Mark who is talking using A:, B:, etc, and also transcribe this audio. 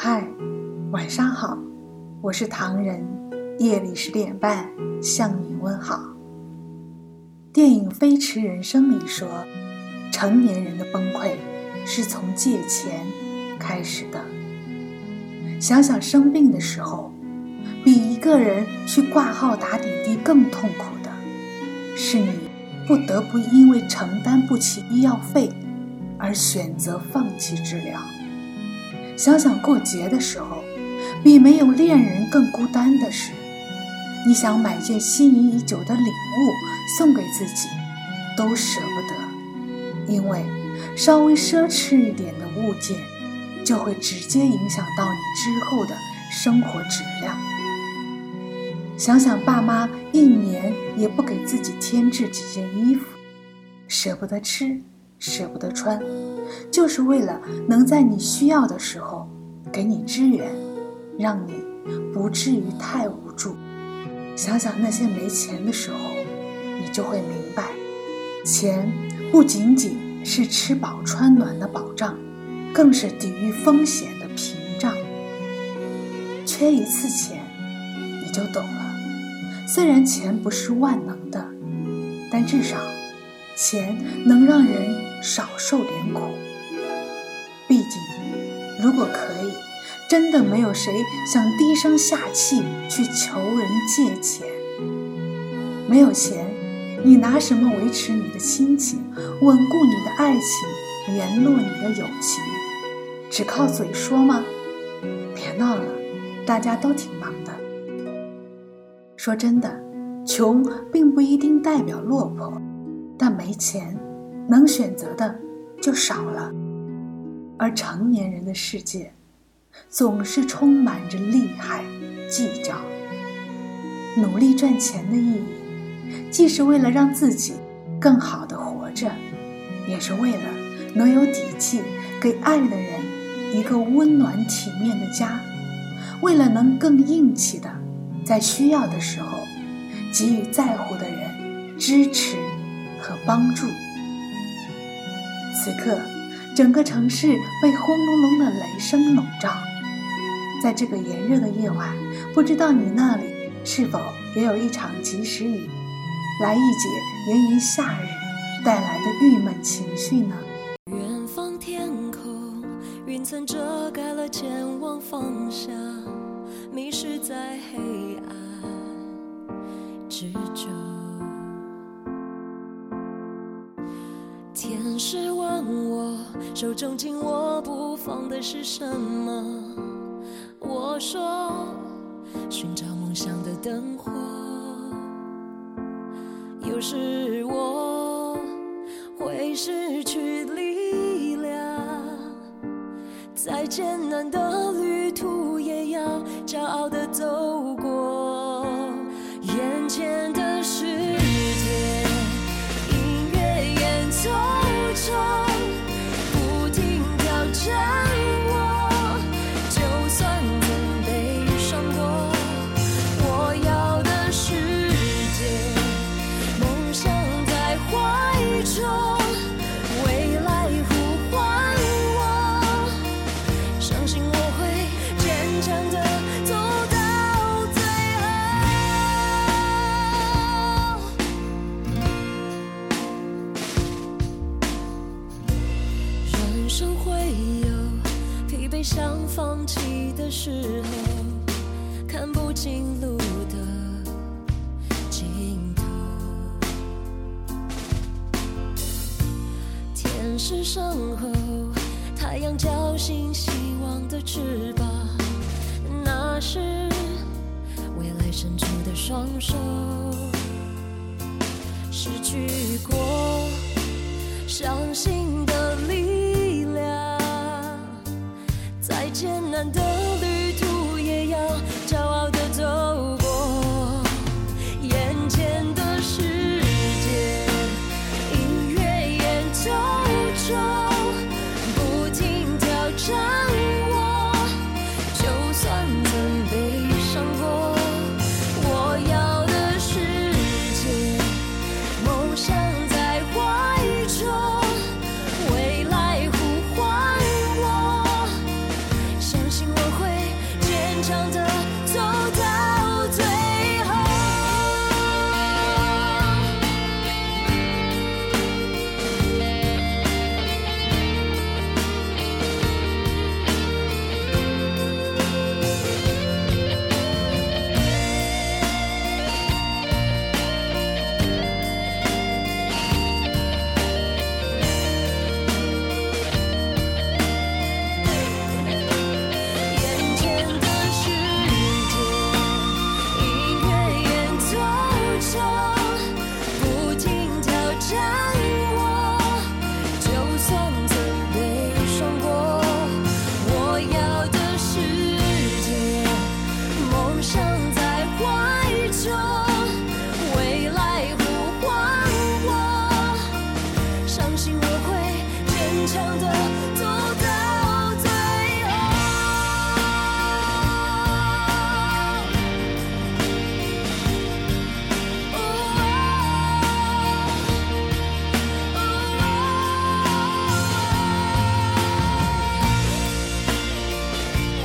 A: 嗨，晚上好，我是唐人，夜里十点半向你问好。电影《飞驰人生》里说，成年人的崩溃是从借钱开始的。想想生病的时候，比一个人去挂号打点滴更痛苦的，是你不得不因为承担不起医药费而选择放弃治疗。想想过节的时候，比没有恋人更孤单的是，你想买件心仪已久的礼物送给自己，都舍不得，因为稍微奢侈一点的物件，就会直接影响到你之后的生活质量。想想爸妈一年也不给自己添置几件衣服，舍不得吃。舍不得穿，就是为了能在你需要的时候给你支援，让你不至于太无助。想想那些没钱的时候，你就会明白，钱不仅仅是吃饱穿暖的保障，更是抵御风险的屏障。缺一次钱，你就懂了。虽然钱不是万能的，但至少，钱能让人。少受点苦。毕竟，如果可以，真的没有谁想低声下气去求人借钱。没有钱，你拿什么维持你的亲情、稳固你的爱情、联络你的友情？只靠嘴说吗？别闹了，大家都挺忙的。说真的，穷并不一定代表落魄，但没钱。能选择的就少了，而成年人的世界总是充满着利害计较。努力赚钱的意义，既是为了让自己更好的活着，也是为了能有底气给爱的人一个温暖体面的家，为了能更硬气的在需要的时候给予在乎的人支持和帮助。此刻，整个城市被轰隆隆的雷声笼罩。在这个炎热的夜晚，不知道你那里是否也有一场及时雨，来一解炎炎夏日带来的郁闷情绪呢？
B: 远方天空，云层遮盖了前往方向，迷失在黑暗天使问我，手中紧握不放的是什么？我说，寻找梦想的灯火。有时我会失去力量，再艰难的旅途也要骄傲的走过。想放弃的时候，看不清路的尽头。天使身后，太阳叫醒希望的翅膀。那是未来伸出的双手。失去过，伤心的力。难的